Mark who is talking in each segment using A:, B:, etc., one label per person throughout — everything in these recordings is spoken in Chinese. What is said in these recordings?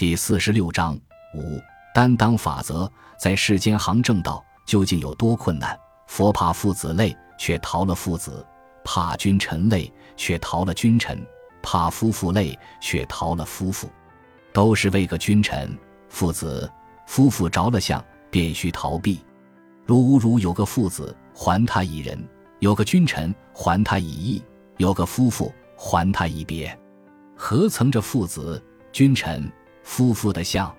A: 第四十六章五担当法则，在世间行正道究竟有多困难？佛怕父子累，却逃了父子；怕君臣累，却逃了君臣；怕夫妇累，却逃了夫妇。都是为个君臣、父子、夫妇着了相，便须逃避。如如有个父子，还他一人；有个君臣，还他一义；有个夫妇，还他一别。何曾这父子、君臣？夫妇的相，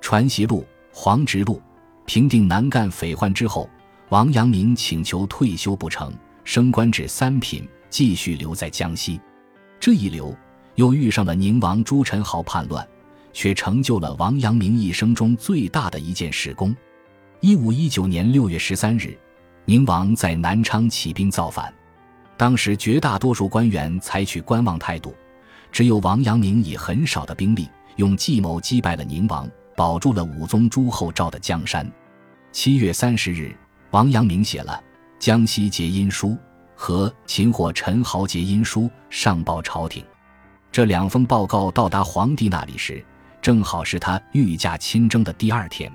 A: 传习录，黄直录，平定南赣匪患之后，王阳明请求退休不成，升官至三品，继续留在江西。这一留，又遇上了宁王朱宸濠叛乱，却成就了王阳明一生中最大的一件事功。一五一九年六月十三日，宁王在南昌起兵造反，当时绝大多数官员采取观望态度，只有王阳明以很少的兵力。用计谋击败了宁王，保住了武宗朱厚照的江山。七月三十日，王阳明写了《江西结阴书》和《擒获陈豪结阴书》上报朝廷。这两封报告到达皇帝那里时，正好是他御驾亲征的第二天。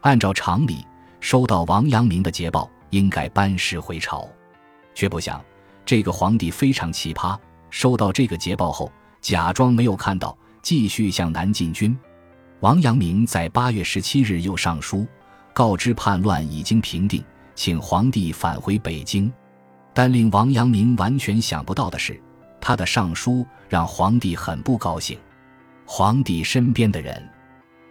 A: 按照常理，收到王阳明的捷报，应该班师回朝，却不想这个皇帝非常奇葩，收到这个捷报后，假装没有看到。继续向南进军。王阳明在八月十七日又上书，告知叛乱已经平定，请皇帝返回北京。但令王阳明完全想不到的是，他的上书让皇帝很不高兴。皇帝身边的人，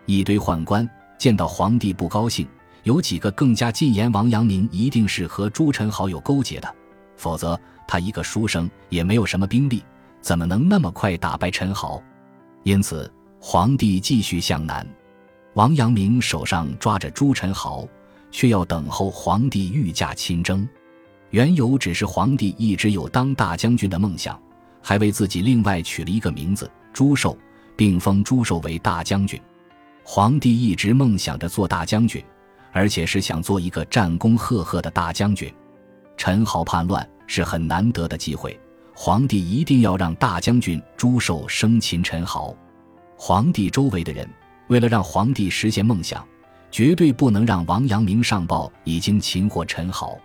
A: 一堆宦官见到皇帝不高兴，有几个更加进言：王阳明一定是和朱宸濠有勾结的，否则他一个书生也没有什么兵力，怎么能那么快打败陈豪？因此，皇帝继续向南。王阳明手上抓着朱宸濠，却要等候皇帝御驾亲征。缘由只是皇帝一直有当大将军的梦想，还为自己另外取了一个名字朱寿，并封朱寿为大将军。皇帝一直梦想着做大将军，而且是想做一个战功赫赫的大将军。陈豪叛乱是很难得的机会。皇帝一定要让大将军朱寿生擒陈豪。皇帝周围的人为了让皇帝实现梦想，绝对不能让王阳明上报已经擒获陈豪。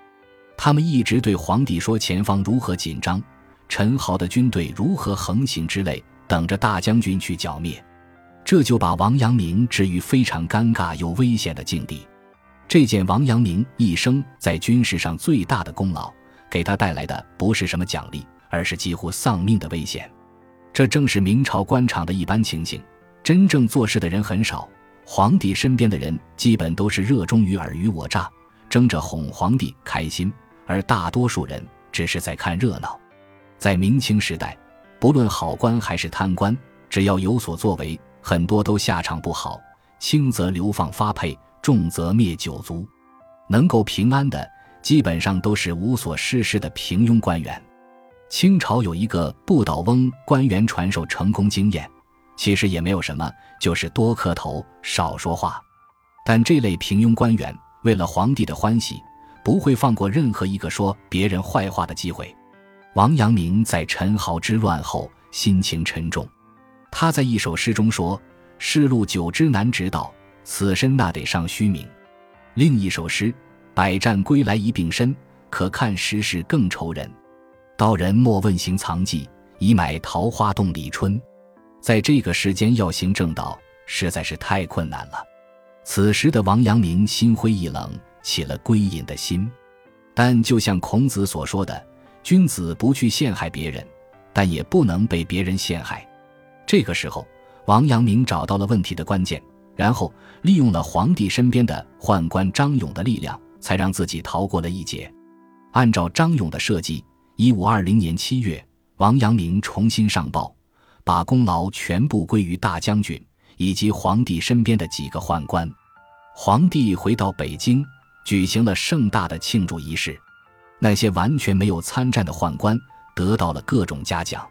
A: 他们一直对皇帝说前方如何紧张，陈豪的军队如何横行之类，等着大将军去剿灭。这就把王阳明置于非常尴尬又危险的境地。这件王阳明一生在军事上最大的功劳，给他带来的不是什么奖励。而是几乎丧命的危险，这正是明朝官场的一般情形。真正做事的人很少，皇帝身边的人基本都是热衷于尔虞我诈，争着哄皇帝开心，而大多数人只是在看热闹。在明清时代，不论好官还是贪官，只要有所作为，很多都下场不好，轻则流放发配，重则灭九族。能够平安的，基本上都是无所事事的平庸官员。清朝有一个不倒翁官员传授成功经验，其实也没有什么，就是多磕头，少说话。但这类平庸官员为了皇帝的欢喜，不会放过任何一个说别人坏话的机会。王阳明在陈豪之乱后心情沉重，他在一首诗中说：“世路久之难直道，此身那得上虚名。”另一首诗：“百战归来一病身，可看时事更愁人。”道人莫问行藏迹，已买桃花洞李春。在这个时间要行正道，实在是太困难了。此时的王阳明心灰意冷，起了归隐的心。但就像孔子所说的：“君子不去陷害别人，但也不能被别人陷害。”这个时候，王阳明找到了问题的关键，然后利用了皇帝身边的宦官张勇的力量，才让自己逃过了一劫。按照张勇的设计。一五二零年七月，王阳明重新上报，把功劳全部归于大将军以及皇帝身边的几个宦官。皇帝回到北京，举行了盛大的庆祝仪式。那些完全没有参战的宦官得到了各种嘉奖，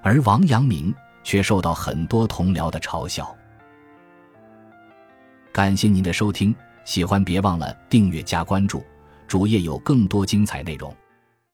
A: 而王阳明却受到很多同僚的嘲笑。感谢您的收听，喜欢别忘了订阅加关注，主页有更多精彩内容。